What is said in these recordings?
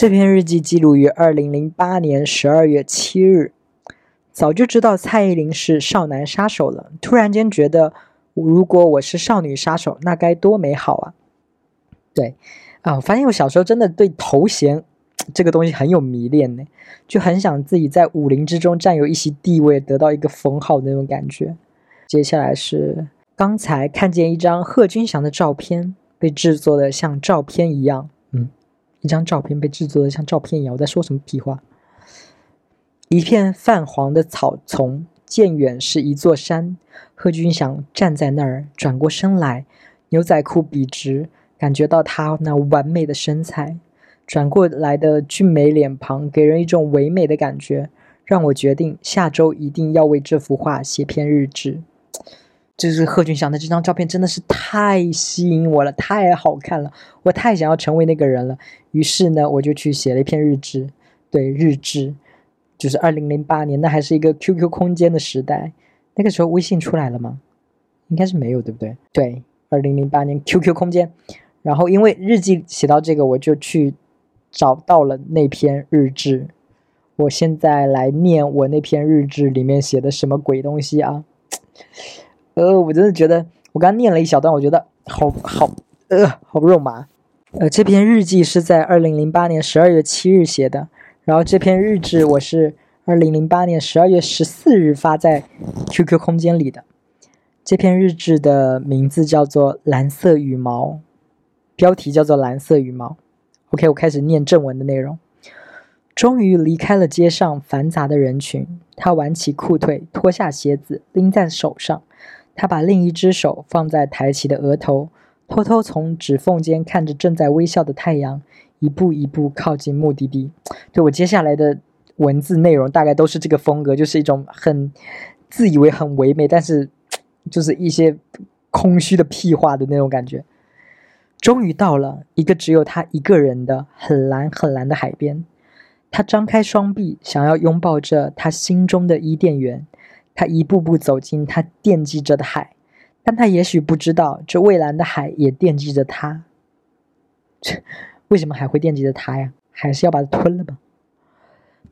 这篇日记记录于二零零八年十二月七日。早就知道蔡依林是少男杀手了，突然间觉得，如果我是少女杀手，那该多美好啊！对，啊，我发现我小时候真的对头衔 这个东西很有迷恋呢，就很想自己在武林之中占有一席地位，得到一个封号的那种感觉。接下来是刚才看见一张贺军翔的照片，被制作的像照片一样。嗯，一张照片被制作的像照片一样，我在说什么屁话？一片泛黄的草丛，渐远是一座山。贺军翔站在那儿，转过身来，牛仔裤笔直，感觉到他那完美的身材，转过来的俊美脸庞，给人一种唯美的感觉，让我决定下周一定要为这幅画写篇日志。就是贺军翔的这张照片真的是太吸引我了，太好看了，我太想要成为那个人了。于是呢，我就去写了一篇日志，对日志。就是二零零八年，那还是一个 QQ 空间的时代。那个时候微信出来了吗？应该是没有，对不对？对，二零零八年 QQ 空间。然后因为日记写到这个，我就去找到了那篇日志。我现在来念我那篇日志里面写的什么鬼东西啊？呃，我真的觉得我刚念了一小段，我觉得好好呃，好肉麻。呃，这篇日记是在二零零八年十二月七日写的。然后这篇日志我是二零零八年十二月十四日发在 QQ 空间里的。这篇日志的名字叫做《蓝色羽毛》，标题叫做《蓝色羽毛》。OK，我开始念正文的内容。终于离开了街上繁杂的人群，他挽起裤腿，脱下鞋子，拎在手上。他把另一只手放在抬起的额头，偷偷从指缝间看着正在微笑的太阳。一步一步靠近目的地，对我接下来的文字内容大概都是这个风格，就是一种很自以为很唯美，但是就是一些空虚的屁话的那种感觉。终于到了一个只有他一个人的很蓝很蓝的海边，他张开双臂，想要拥抱着他心中的伊甸园。他一步步走进他惦记着的海，但他也许不知道，这蔚蓝的海也惦记着他。这。为什么还会惦记着他呀？还是要把他吞了吧？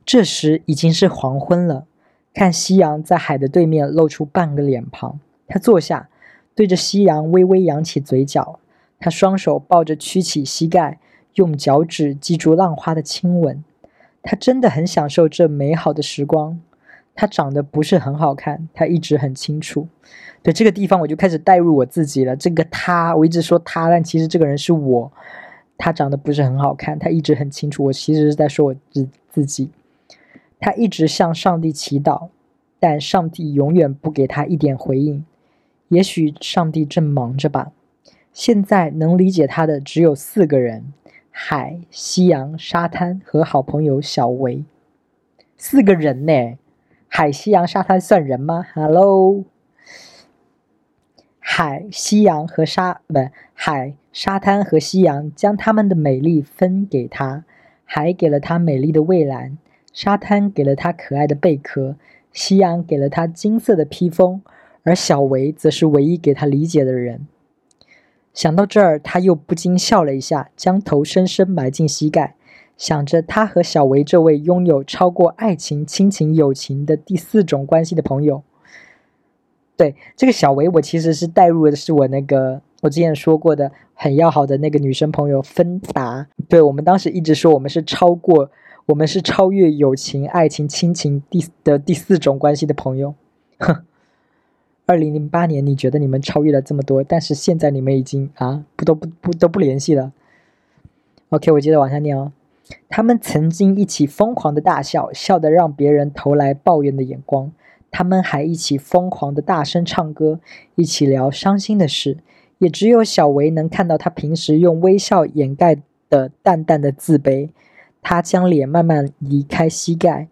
这时已经是黄昏了，看夕阳在海的对面露出半个脸庞。他坐下，对着夕阳微微扬起嘴角。他双手抱着曲起膝盖，用脚趾记住浪花的亲吻。他真的很享受这美好的时光。他长得不是很好看，他一直很清楚。对这个地方，我就开始代入我自己了。这个他，我一直说他，但其实这个人是我。他长得不是很好看，他一直很清楚，我其实是在说我自自己。他一直向上帝祈祷，但上帝永远不给他一点回应。也许上帝正忙着吧。现在能理解他的只有四个人：海、夕阳、沙滩和好朋友小维。四个人呢？海、夕阳、沙滩算人吗？Hello。海、夕阳和沙不海、沙滩和夕阳将他们的美丽分给他，海给了他美丽的蔚蓝，沙滩给了他可爱的贝壳，夕阳给了他金色的披风，而小维则是唯一给他理解的人。想到这儿，他又不禁笑了一下，将头深深埋进膝盖，想着他和小维这位拥有超过爱情、亲情、友情的第四种关系的朋友。对这个小维，我其实是带入的是我那个我之前说过的很要好的那个女生朋友芬达。对我们当时一直说我们是超过，我们是超越友情、爱情、亲情第的第四种关系的朋友。哼，二零零八年你觉得你们超越了这么多，但是现在你们已经啊不都不不都不联系了。OK，我接着往下念哦。他们曾经一起疯狂的大笑，笑得让别人投来抱怨的眼光。他们还一起疯狂的大声唱歌，一起聊伤心的事。也只有小维能看到他平时用微笑掩盖的淡淡的自卑。他将脸慢慢移开膝盖，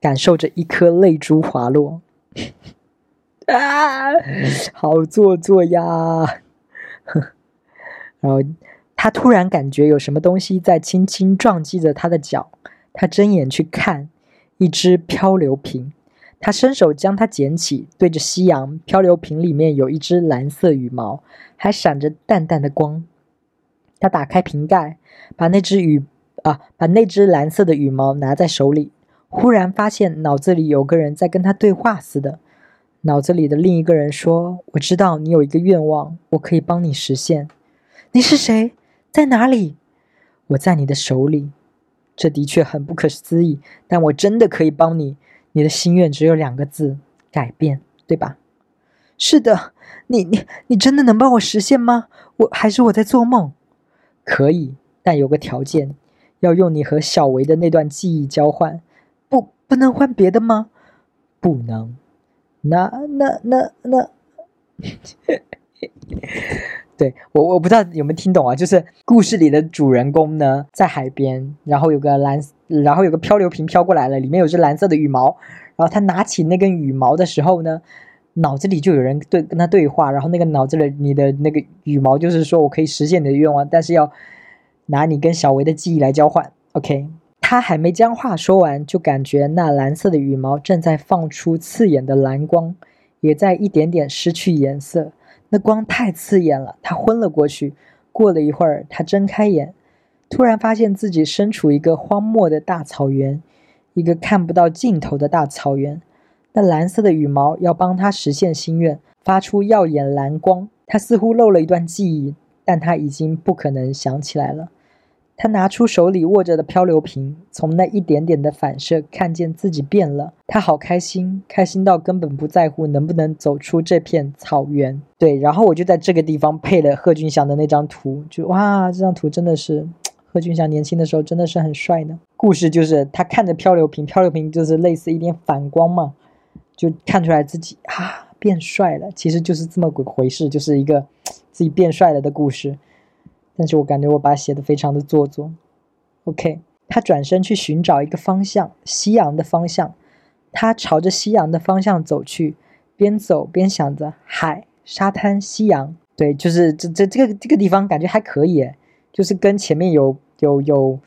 感受着一颗泪珠滑落。啊，好做作呀！然后他突然感觉有什么东西在轻轻撞击着他的脚。他睁眼去看，一只漂流瓶。他伸手将它捡起，对着夕阳。漂流瓶里面有一只蓝色羽毛，还闪着淡淡的光。他打开瓶盖，把那只羽啊，把那只蓝色的羽毛拿在手里，忽然发现脑子里有个人在跟他对话似的。脑子里的另一个人说：“我知道你有一个愿望，我可以帮你实现。你是谁？在哪里？我在你的手里。这的确很不可思议，但我真的可以帮你。你的心愿只有两个字：改变，对吧？是的，你你你真的能帮我实现吗？我还是我在做梦？可以，但有个条件，要用你和小维的那段记忆交换。不，不能换别的吗？不能。”那那那那，对我我不知道有没有听懂啊？就是故事里的主人公呢，在海边，然后有个蓝，然后有个漂流瓶飘过来了，里面有只蓝色的羽毛，然后他拿起那根羽毛的时候呢，脑子里就有人对跟他对话，然后那个脑子里你的那个羽毛就是说我可以实现你的愿望，但是要拿你跟小维的记忆来交换，OK。他还没将话说完，就感觉那蓝色的羽毛正在放出刺眼的蓝光，也在一点点失去颜色。那光太刺眼了，他昏了过去。过了一会儿，他睁开眼，突然发现自己身处一个荒漠的大草原，一个看不到尽头的大草原。那蓝色的羽毛要帮他实现心愿，发出耀眼蓝光。他似乎漏了一段记忆，但他已经不可能想起来了。他拿出手里握着的漂流瓶，从那一点点的反射看见自己变了。他好开心，开心到根本不在乎能不能走出这片草原。对，然后我就在这个地方配了贺军翔的那张图，就哇，这张图真的是贺军翔年轻的时候真的是很帅的。故事就是他看着漂流瓶，漂流瓶就是类似一点反光嘛，就看出来自己啊变帅了。其实就是这么个回事，就是一个 自己变帅了的故事。但是我感觉我把写的非常的做作。OK，他转身去寻找一个方向，夕阳的方向。他朝着夕阳的方向走去，边走边想着海、沙滩、夕阳。对，就是这这这个这个地方感觉还可以，就是跟前面有有有，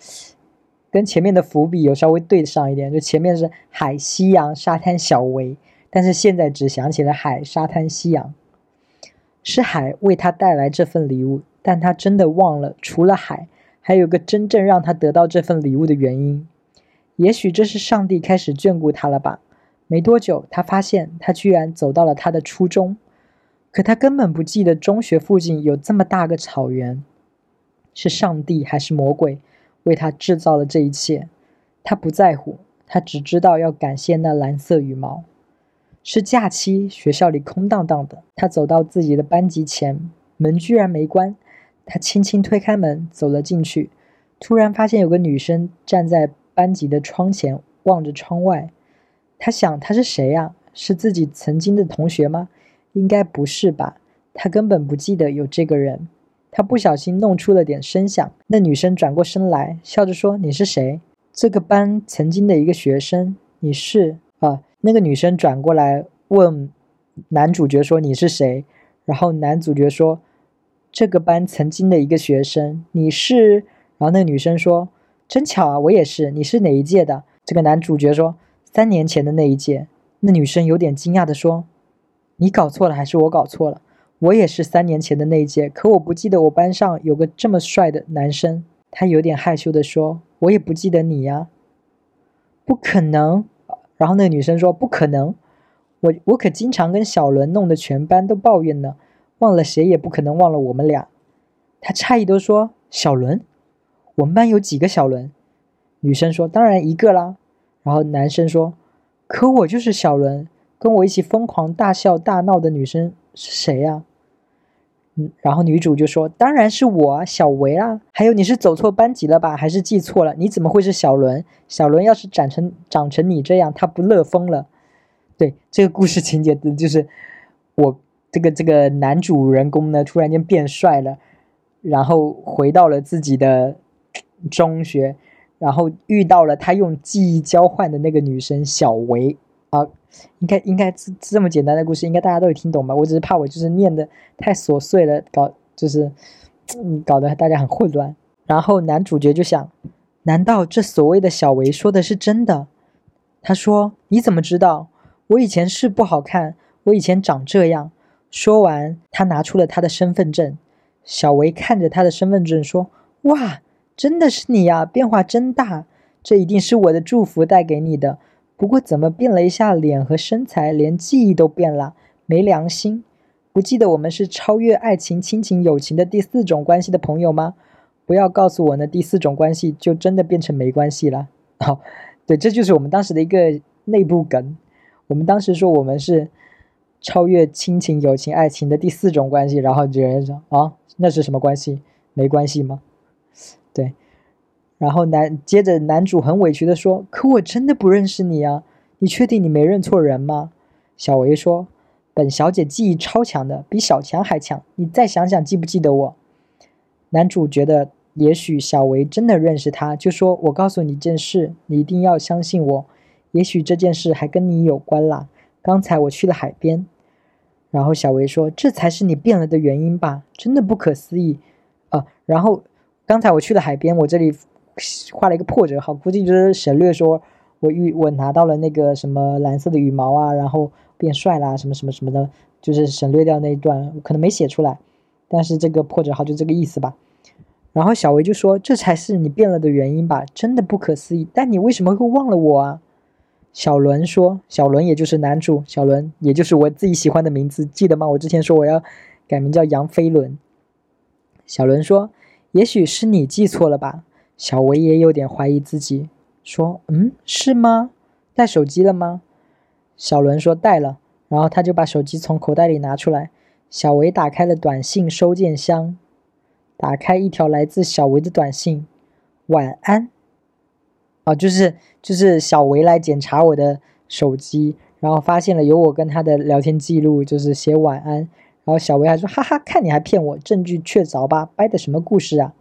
跟前面的伏笔有稍微对上一点。就前面是海、夕阳、沙滩、小维，但是现在只想起了海、沙滩、夕阳。是海为他带来这份礼物。但他真的忘了，除了海，还有个真正让他得到这份礼物的原因。也许这是上帝开始眷顾他了吧？没多久，他发现他居然走到了他的初中，可他根本不记得中学附近有这么大个草原。是上帝还是魔鬼为他制造了这一切？他不在乎，他只知道要感谢那蓝色羽毛。是假期，学校里空荡荡的。他走到自己的班级前，门居然没关。他轻轻推开门，走了进去，突然发现有个女生站在班级的窗前，望着窗外。他想，她是谁呀？是自己曾经的同学吗？应该不是吧？他根本不记得有这个人。他不小心弄出了点声响。那女生转过身来，笑着说：“你是谁？”这个班曾经的一个学生。你是啊？那个女生转过来问男主角说：“你是谁？”然后男主角说。这个班曾经的一个学生，你是？然后那个女生说：“真巧啊，我也是。你是哪一届的？”这个男主角说：“三年前的那一届。”那女生有点惊讶的说：“你搞错了，还是我搞错了？我也是三年前的那一届，可我不记得我班上有个这么帅的男生。”他有点害羞的说：“我也不记得你呀。”不可能。然后那个女生说：“不可能，我我可经常跟小伦弄得全班都抱怨呢。”忘了谁也不可能忘了我们俩。他诧异地说：“小伦，我们班有几个小伦？”女生说：“当然一个啦。”然后男生说：“可我就是小伦，跟我一起疯狂大笑大闹的女生是谁呀？”嗯，然后女主就说：“当然是我，小维啊。还有你是走错班级了吧？还是记错了？你怎么会是小伦？小伦要是长成长成你这样，他不乐疯了。”对，这个故事情节的就是我。这个这个男主人公呢，突然间变帅了，然后回到了自己的中学，然后遇到了他用记忆交换的那个女生小维啊，应该应该这这么简单的故事，应该大家都有听懂吧？我只是怕我就是念的太琐碎了，搞就是嗯搞得大家很混乱。然后男主角就想，难道这所谓的小维说的是真的？他说：“你怎么知道？我以前是不好看，我以前长这样。”说完，他拿出了他的身份证。小维看着他的身份证说：“哇，真的是你呀，变化真大，这一定是我的祝福带给你的。不过怎么变了一下脸和身材，连记忆都变了，没良心！不记得我们是超越爱情、亲情、友情的第四种关系的朋友吗？不要告诉我那第四种关系就真的变成没关系了。好，对，这就是我们当时的一个内部梗。我们当时说我们是超越亲情、友情、爱情的第四种关系，然后有人说啊，那是什么关系？没关系吗？对。然后男接着男主很委屈的说：“可我真的不认识你啊！你确定你没认错人吗？”小维说：“本小姐记忆超强的，比小强还强。你再想想，记不记得我？”男主觉得也许小维真的认识他，就说：“我告诉你件事，你一定要相信我。也许这件事还跟你有关啦。刚才我去了海边。”然后小维说：“这才是你变了的原因吧？真的不可思议啊！”然后刚才我去了海边，我这里。画了一个破折号，估计就是省略说，我遇我拿到了那个什么蓝色的羽毛啊，然后变帅啦，什么什么什么的，就是省略掉那一段，可能没写出来，但是这个破折号就这个意思吧。然后小维就说：“这才是你变了的原因吧？真的不可思议。但你为什么会忘了我啊？”小伦说：“小伦也就是男主，小伦也就是我自己喜欢的名字，记得吗？我之前说我要改名叫杨飞伦。”小伦说：“也许是你记错了吧。”小维也有点怀疑自己，说：“嗯，是吗？带手机了吗？”小伦说：“带了。”然后他就把手机从口袋里拿出来。小维打开了短信收件箱，打开一条来自小维的短信：“晚安。”啊，就是就是小维来检查我的手机，然后发现了有我跟他的聊天记录，就是写晚安。然后小维还说：“哈哈，看你还骗我，证据确凿吧？掰的什么故事啊？”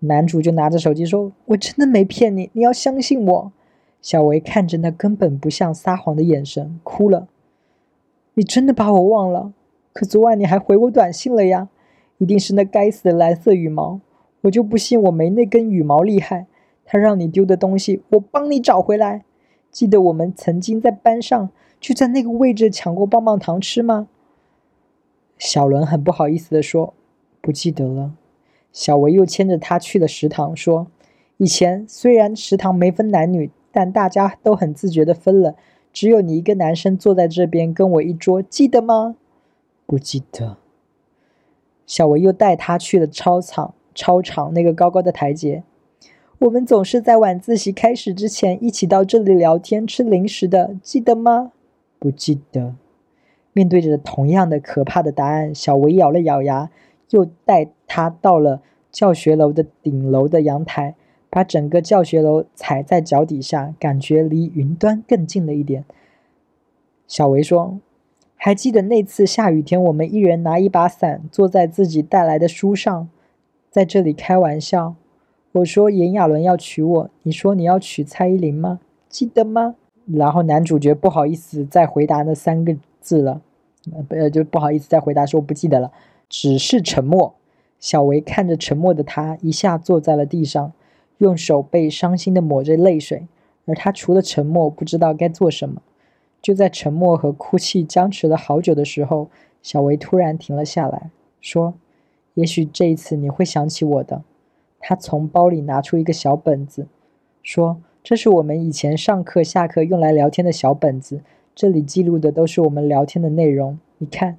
男主就拿着手机说：“我真的没骗你，你要相信我。”小维看着那根本不像撒谎的眼神，哭了。你真的把我忘了？可昨晚你还回我短信了呀！一定是那该死的蓝色羽毛，我就不信我没那根羽毛厉害。他让你丢的东西，我帮你找回来。记得我们曾经在班上就在那个位置抢过棒棒糖吃吗？小伦很不好意思的说：“不记得了。”小维又牵着他去了食堂，说：“以前虽然食堂没分男女，但大家都很自觉的分了。只有你一个男生坐在这边跟我一桌，记得吗？”“不记得。”小维又带他去了操场，操场那个高高的台阶。我们总是在晚自习开始之前一起到这里聊天、吃零食的，记得吗？不记得。面对着同样的可怕的答案，小维咬了咬牙。又带他到了教学楼的顶楼的阳台，把整个教学楼踩在脚底下，感觉离云端更近了一点。小维说：“还记得那次下雨天，我们一人拿一把伞，坐在自己带来的书上，在这里开玩笑。我说炎亚纶要娶我，你说你要娶蔡依林吗？记得吗？”然后男主角不好意思再回答那三个字了，呃，就不好意思再回答说不记得了。只是沉默。小维看着沉默的他，一下坐在了地上，用手背伤心的抹着泪水。而他除了沉默，不知道该做什么。就在沉默和哭泣僵持了好久的时候，小维突然停了下来，说：“也许这一次你会想起我的。”他从包里拿出一个小本子，说：“这是我们以前上课、下课用来聊天的小本子，这里记录的都是我们聊天的内容。你看，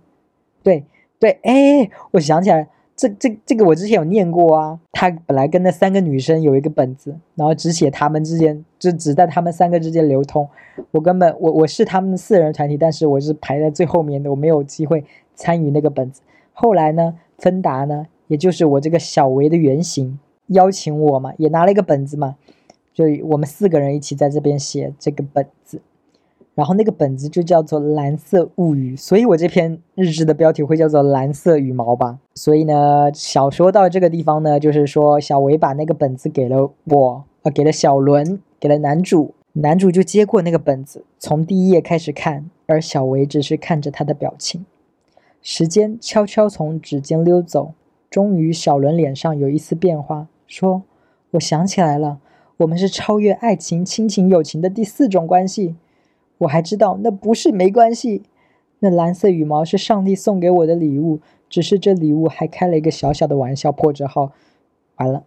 对。”对，哎，我想起来，这这这个我之前有念过啊。他本来跟那三个女生有一个本子，然后只写他们之间，就只在他们三个之间流通。我根本我我是他们四人团体，但是我是排在最后面的，我没有机会参与那个本子。后来呢，芬达呢，也就是我这个小维的原型，邀请我嘛，也拿了一个本子嘛，就我们四个人一起在这边写这个本子。然后那个本子就叫做《蓝色物语》，所以我这篇日志的标题会叫做《蓝色羽毛》吧。所以呢，小说到这个地方呢，就是说小维把那个本子给了我，呃，给了小伦，给了男主，男主就接过那个本子，从第一页开始看，而小维只是看着他的表情。时间悄悄从指尖溜走，终于小伦脸上有一丝变化，说：“我想起来了，我们是超越爱情、亲情、友情的第四种关系。”我还知道那不是没关系，那蓝色羽毛是上帝送给我的礼物，只是这礼物还开了一个小小的玩笑。破折号，完了，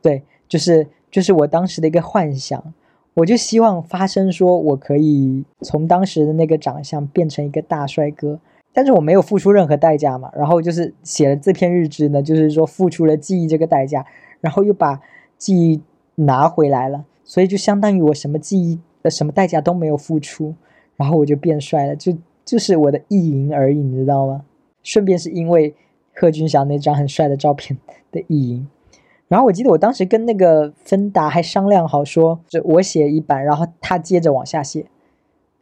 对，就是就是我当时的一个幻想，我就希望发生说我可以从当时的那个长相变成一个大帅哥，但是我没有付出任何代价嘛。然后就是写了这篇日志呢，就是说付出了记忆这个代价，然后又把记忆拿回来了，所以就相当于我什么记忆的什么代价都没有付出，然后我就变帅了，就就是我的意淫而已，你知道吗？顺便是因为贺军翔那张很帅的照片 的意淫，然后我记得我当时跟那个芬达还商量好说，就我写一版，然后他接着往下写，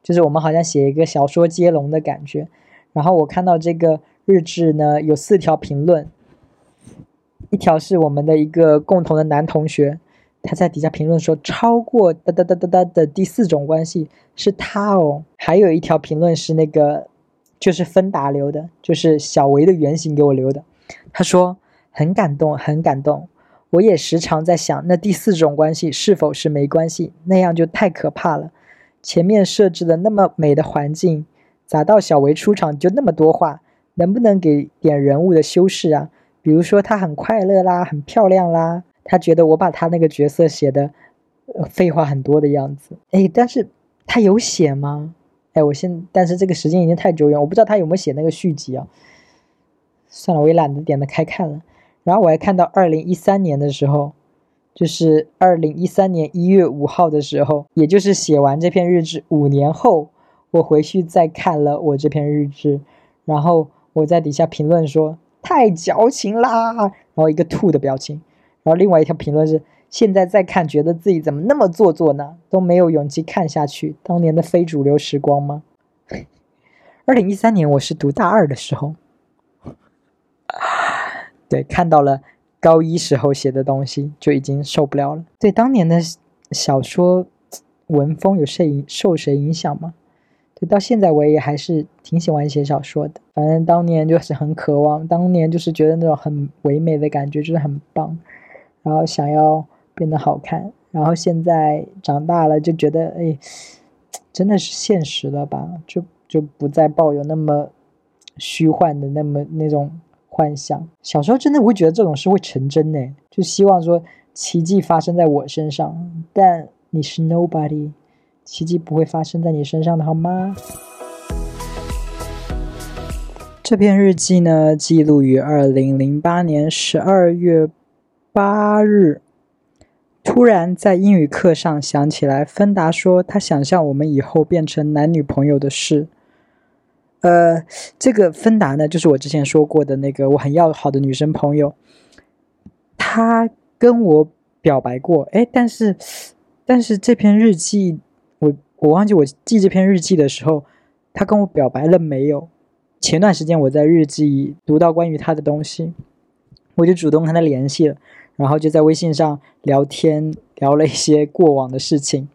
就是我们好像写一个小说接龙的感觉。然后我看到这个日志呢，有四条评论，一条是我们的一个共同的男同学，他在底下评论说超过哒哒哒哒哒的第四种关系是他哦，还有一条评论是那个。就是芬达留的，就是小维的原型给我留的。他说很感动，很感动。我也时常在想，那第四种关系是否是没关系？那样就太可怕了。前面设置的那么美的环境，咋到小维出场就那么多话？能不能给点人物的修饰啊？比如说他很快乐啦，很漂亮啦。他觉得我把他那个角色写的废话很多的样子。哎，但是他有写吗？哎，我现但是这个时间已经太久远，我不知道他有没有写那个续集啊。算了，我也懒得点的开看了。然后我还看到二零一三年的时候，就是二零一三年一月五号的时候，也就是写完这篇日志五年后，我回去再看了我这篇日志，然后我在底下评论说太矫情啦，然后一个吐的表情，然后另外一条评论是。现在再看，觉得自己怎么那么做作呢？都没有勇气看下去。当年的非主流时光吗？二零一三年，我是读大二的时候，对，看到了高一时候写的东西，就已经受不了了。对，当年的小说文风有谁影受谁影响吗？对，到现在我也还是挺喜欢写小说的。反正当年就是很渴望，当年就是觉得那种很唯美的感觉就是很棒，然后想要。变得好看，然后现在长大了就觉得，哎，真的是现实了吧？就就不再抱有那么虚幻的那么那种幻想。小时候真的会觉得这种事会成真呢，就希望说奇迹发生在我身上。但你是 nobody，奇迹不会发生在你身上的好吗？这篇日记呢，记录于二零零八年十二月八日。突然在英语课上想起来，芬达说他想象我们以后变成男女朋友的事。呃，这个芬达呢，就是我之前说过的那个我很要好的女生朋友，她跟我表白过。哎，但是，但是这篇日记，我忘记我记这篇日记的时候，他跟我表白了没有？前段时间我在日记读到关于他的东西，我就主动跟他联系了。然后就在微信上聊天，聊了一些过往的事情。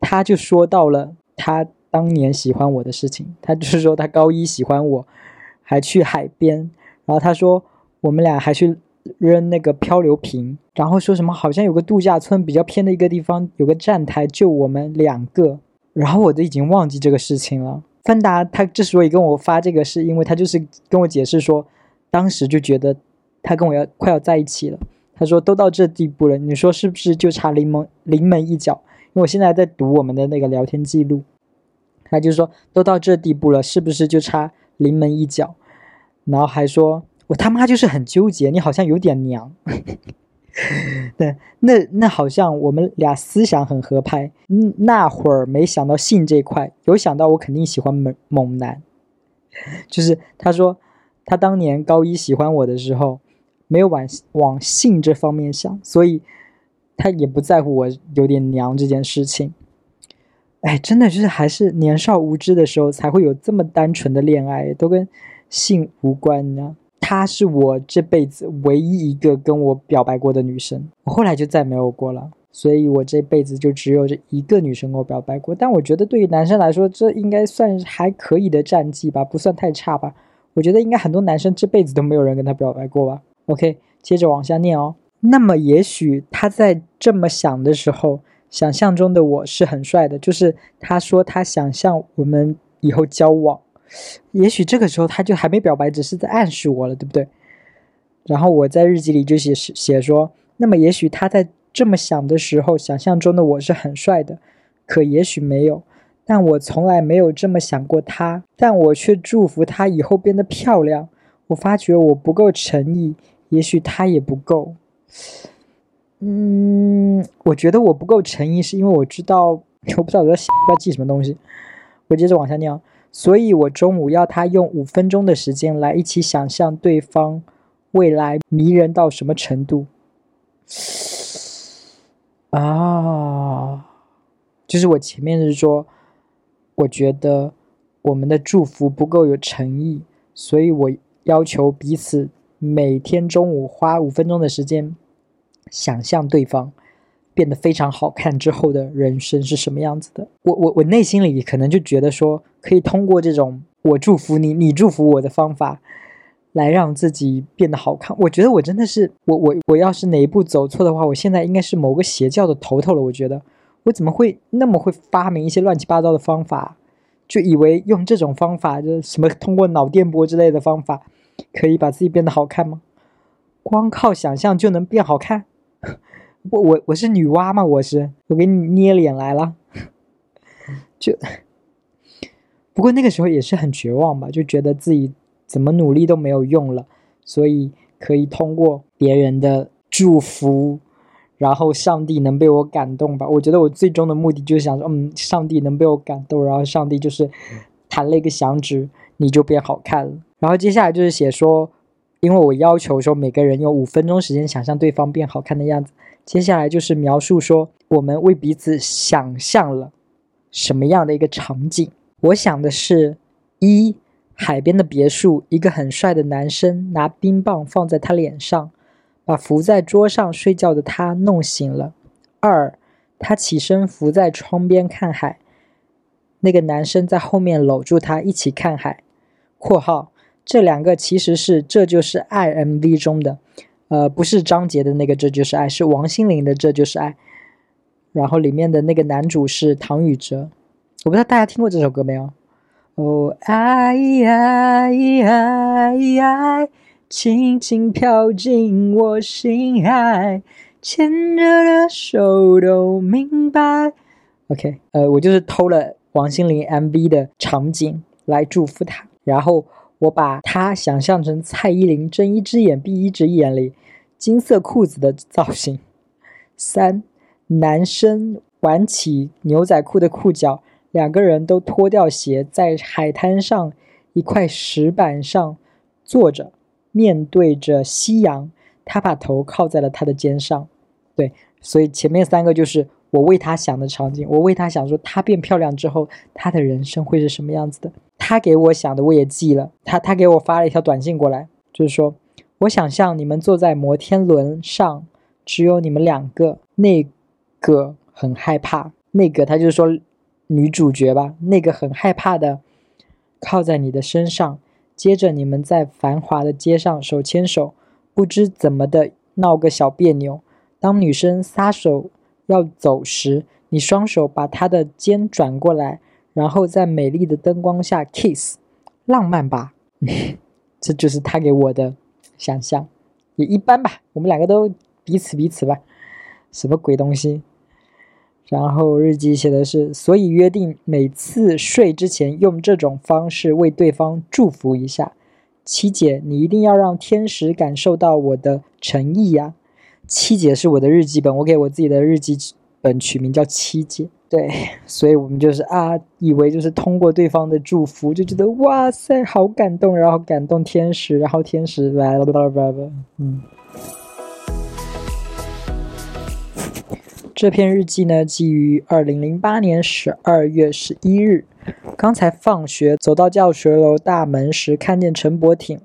他就说到了他当年喜欢我的事情。他就是说他高一喜欢我，还去海边。然后他说我们俩还去扔那个漂流瓶。然后说什么好像有个度假村比较偏的一个地方，有个站台就我们两个。然后我都已经忘记这个事情了。芬达他之所以跟我发这个，是因为他就是跟我解释说，当时就觉得他跟我要快要在一起了。他说：“都到这地步了，你说是不是就差临门临门一脚？因为我现在在读我们的那个聊天记录，他就说都到这地步了，是不是就差临门一脚？然后还说我他妈就是很纠结，你好像有点娘。对，那那好像我们俩思想很合拍。那会儿没想到性这块，有想到我肯定喜欢猛猛男。就是他说他当年高一喜欢我的时候。”没有往往性这方面想，所以他也不在乎我有点娘这件事情。哎，真的就是还是年少无知的时候才会有这么单纯的恋爱，都跟性无关呢。她是我这辈子唯一一个跟我表白过的女生，我后来就再没有过了，所以我这辈子就只有这一个女生跟我表白过。但我觉得对于男生来说，这应该算还可以的战绩吧，不算太差吧。我觉得应该很多男生这辈子都没有人跟他表白过吧。OK，接着往下念哦。那么，也许他在这么想的时候，想象中的我是很帅的。就是他说他想象我们以后交往，也许这个时候他就还没表白，只是在暗示我了，对不对？然后我在日记里就写写说，那么也许他在这么想的时候，想象中的我是很帅的，可也许没有。但我从来没有这么想过他，但我却祝福他以后变得漂亮。我发觉我不够诚意，也许他也不够。嗯，我觉得我不够诚意，是因为我知道我不知道我在要记什么东西。我接着往下念，所以我中午要他用五分钟的时间来一起想象对方未来迷人到什么程度。啊，就是我前面是说。我觉得我们的祝福不够有诚意，所以我要求彼此每天中午花五分钟的时间，想象对方变得非常好看之后的人生是什么样子的。我我我内心里可能就觉得说，可以通过这种我祝福你，你祝福我的方法，来让自己变得好看。我觉得我真的是我我我要是哪一步走错的话，我现在应该是某个邪教的头头了。我觉得。我怎么会那么会发明一些乱七八糟的方法？就以为用这种方法，就什么通过脑电波之类的方法，可以把自己变得好看吗？光靠想象就能变好看？我我我是女娲吗？我是我给你捏脸来了？就不过那个时候也是很绝望吧，就觉得自己怎么努力都没有用了，所以可以通过别人的祝福。然后上帝能被我感动吧？我觉得我最终的目的就是想说，嗯，上帝能被我感动，然后上帝就是弹了一个响指，你就变好看了。然后接下来就是写说，因为我要求说每个人用五分钟时间想象对方变好看的样子。接下来就是描述说，我们为彼此想象了什么样的一个场景。我想的是，一海边的别墅，一个很帅的男生拿冰棒放在他脸上。把伏在桌上睡觉的他弄醒了。二，他起身伏在窗边看海，那个男生在后面搂住他一起看海。（括号这两个其实是《这就是爱》MV 中的，呃，不是张杰的那个《这就是爱》，是王心凌的《这就是爱》。然后里面的那个男主是唐禹哲，我不知道大家听过这首歌没有？哦，爱爱爱爱。轻轻飘进我心海，牵着的手都明白。OK，呃，我就是偷了王心凌 MV 的场景来祝福她，然后我把她想象成蔡依林睁一只眼闭一只眼里金色裤子的造型。三，男生挽起牛仔裤的裤脚，两个人都脱掉鞋，在海滩上一块石板上坐着。面对着夕阳，他把头靠在了他的肩上。对，所以前面三个就是我为他想的场景。我为他想说，他变漂亮之后，他的人生会是什么样子的？他给我想的，我也记了。他他给我发了一条短信过来，就是说，我想象你们坐在摩天轮上，只有你们两个。那个很害怕，那个他就是说女主角吧，那个很害怕的靠在你的身上。接着，你们在繁华的街上手牵手，不知怎么的闹个小别扭。当女生撒手要走时，你双手把他的肩转过来，然后在美丽的灯光下 kiss，浪漫吧？这就是他给我的想象，也一般吧。我们两个都彼此彼此吧，什么鬼东西？然后日记写的是，所以约定每次睡之前用这种方式为对方祝福一下。七姐，你一定要让天使感受到我的诚意呀！七姐是我的日记本，我给我自己的日记本取名叫七姐。对，所以我们就是啊，以为就是通过对方的祝福，就觉得哇塞，好感动，然后感动天使，然后天使来了，嗯。这篇日记呢，基于二零零八年十二月十一日，刚才放学走到教学楼大门时，看见陈伯挺。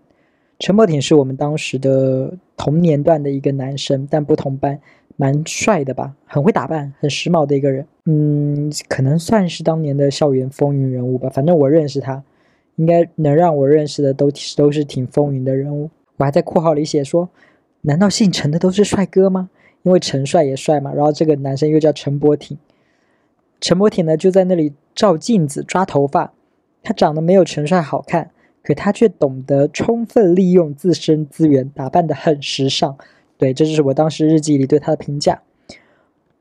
陈伯挺是我们当时的同年段的一个男生，但不同班，蛮帅的吧，很会打扮，很时髦的一个人。嗯，可能算是当年的校园风云人物吧。反正我认识他，应该能让我认识的都都是挺风云的人物。我还在括号里写说，难道姓陈的都是帅哥吗？因为陈帅也帅嘛，然后这个男生又叫陈伯挺，陈伯挺呢就在那里照镜子抓头发，他长得没有陈帅好看，可他却懂得充分利用自身资源，打扮得很时尚。对，这就是我当时日记里对他的评价。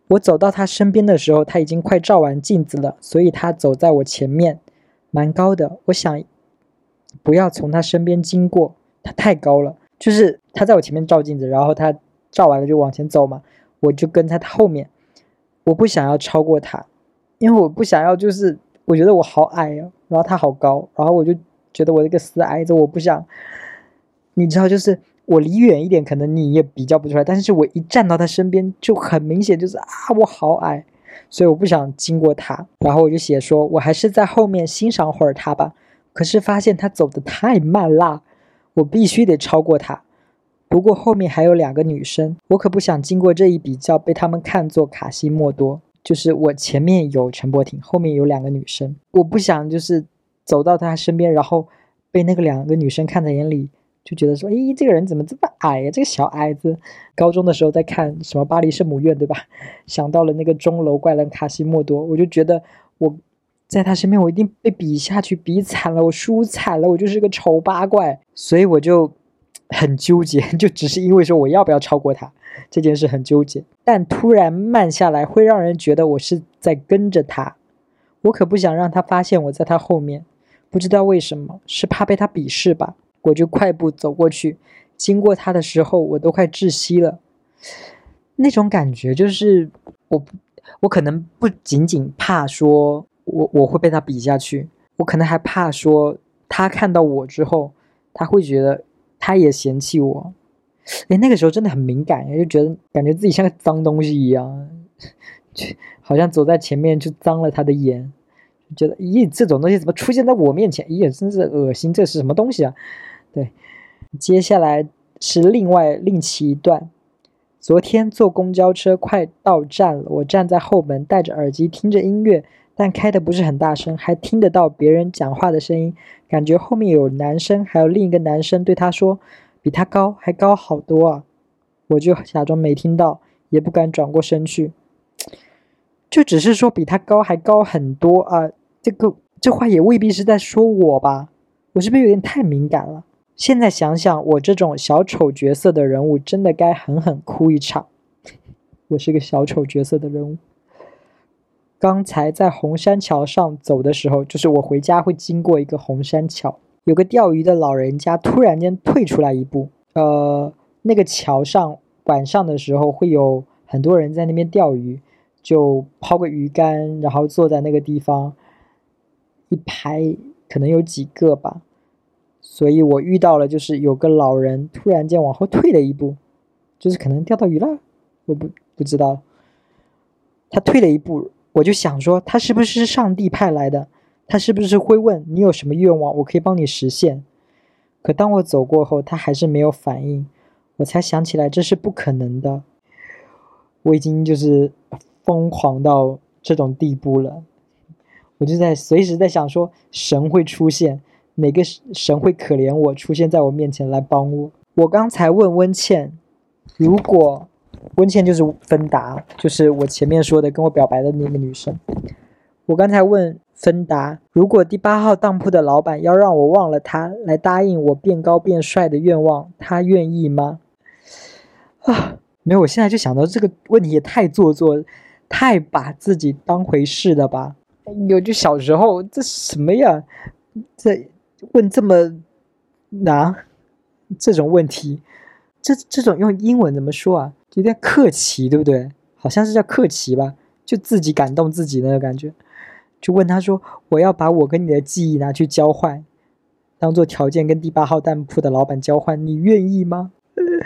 我走到他身边的时候，他已经快照完镜子了，所以他走在我前面，蛮高的。我想不要从他身边经过，他太高了。就是他在我前面照镜子，然后他照完了就往前走嘛，我就跟在他后面。我不想要超过他，因为我不想要，就是我觉得我好矮啊，然后他好高，然后我就觉得我这个死矮子，我不想，你知道，就是我离远一点，可能你也比较不出来，但是我一站到他身边，就很明显就是啊，我好矮，所以我不想经过他，然后我就写说，我还是在后面欣赏会儿他吧。可是发现他走的太慢啦，我必须得超过他。不过后面还有两个女生，我可不想经过这一比较被他们看作卡西莫多。就是我前面有陈柏廷，后面有两个女生，我不想就是走到他身边，然后被那个两个女生看在眼里，就觉得说，诶，这个人怎么这么矮呀？这个小矮子。高中的时候在看什么巴黎圣母院，对吧？想到了那个钟楼怪人卡西莫多，我就觉得我在他身边，我一定被比下去，比惨了，我输惨了，我就是个丑八怪，所以我就。很纠结，就只是因为说我要不要超过他这件事很纠结。但突然慢下来，会让人觉得我是在跟着他。我可不想让他发现我在他后面。不知道为什么，是怕被他鄙视吧？我就快步走过去，经过他的时候，我都快窒息了。那种感觉就是，我我可能不仅仅怕说我我会被他比下去，我可能还怕说他看到我之后，他会觉得。他也嫌弃我，哎，那个时候真的很敏感，就觉得感觉自己像个脏东西一样，好像走在前面就脏了他的眼，觉得咦，这种东西怎么出现在我面前？咦，真是恶心，这是什么东西啊？对，接下来是另外另起一段。昨天坐公交车快到站了，我站在后门，戴着耳机听着音乐。但开的不是很大声，还听得到别人讲话的声音，感觉后面有男生，还有另一个男生对他说：“比他高，还高好多啊！”我就假装没听到，也不敢转过身去，就只是说比他高，还高很多啊！这个这话也未必是在说我吧？我是不是有点太敏感了？现在想想，我这种小丑角色的人物，真的该狠狠哭一场。我是个小丑角色的人物。刚才在红山桥上走的时候，就是我回家会经过一个红山桥，有个钓鱼的老人家突然间退出来一步。呃，那个桥上晚上的时候会有很多人在那边钓鱼，就抛个鱼竿，然后坐在那个地方，一排可能有几个吧。所以我遇到了，就是有个老人突然间往后退了一步，就是可能钓到鱼了，我不不知道，他退了一步。我就想说，他是不是上帝派来的？他是不是会问你有什么愿望，我可以帮你实现？可当我走过后，他还是没有反应，我才想起来这是不可能的。我已经就是疯狂到这种地步了，我就在随时在想说，神会出现，哪个神会可怜我，出现在我面前来帮我？我刚才问温倩，如果。温倩就是芬达，就是我前面说的跟我表白的那个女生。我刚才问芬达，如果第八号当铺的老板要让我忘了他，来答应我变高变帅的愿望，他愿意吗？啊，没有，我现在就想到这个问题也太做作了，太把自己当回事了吧？有就小时候这什么呀？这问这么难这种问题，这这种用英文怎么说啊？有点客气，对不对？好像是叫客气吧，就自己感动自己那个感觉。就问他说：“我要把我跟你的记忆拿去交换，当做条件跟第八号当铺的老板交换，你愿意吗？”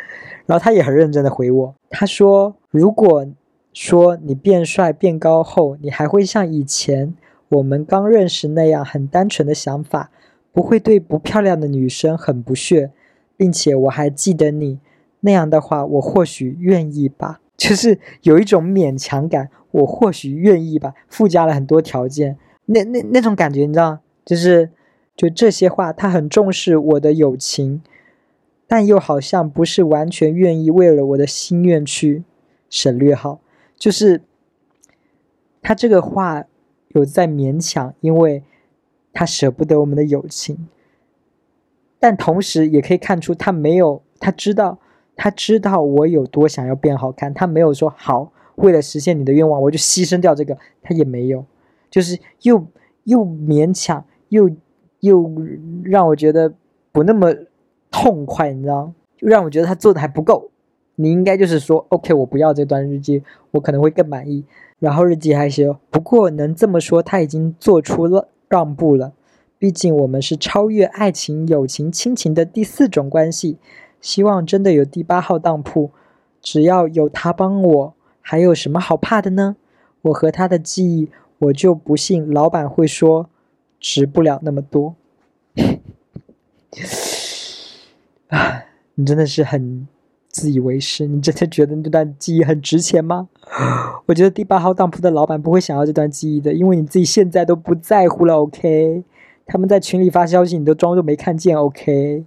然后他也很认真的回我，他说：“如果说你变帅变高后，你还会像以前我们刚认识那样很单纯的想法，不会对不漂亮的女生很不屑，并且我还记得你。”那样的话，我或许愿意吧，就是有一种勉强感。我或许愿意吧，附加了很多条件。那那那种感觉，你知道，就是就这些话，他很重视我的友情，但又好像不是完全愿意为了我的心愿去省略号。就是他这个话有在勉强，因为他舍不得我们的友情。但同时也可以看出他没有，他知道，他知道我有多想要变好看，他没有说好，为了实现你的愿望，我就牺牲掉这个，他也没有，就是又又勉强，又又让我觉得不那么痛快，你知道，就让我觉得他做的还不够。你应该就是说，OK，我不要这段日记，我可能会更满意。然后日记还写，不过能这么说，他已经做出了让步了。毕竟我们是超越爱情、友情、亲情的第四种关系。希望真的有第八号当铺，只要有他帮我，还有什么好怕的呢？我和他的记忆，我就不信老板会说值不了那么多。啊，你真的是很。自以为是，你真的觉得那段记忆很值钱吗？我觉得第八号当铺的老板不会想要这段记忆的，因为你自己现在都不在乎了。OK，他们在群里发消息，你都装作没看见。OK。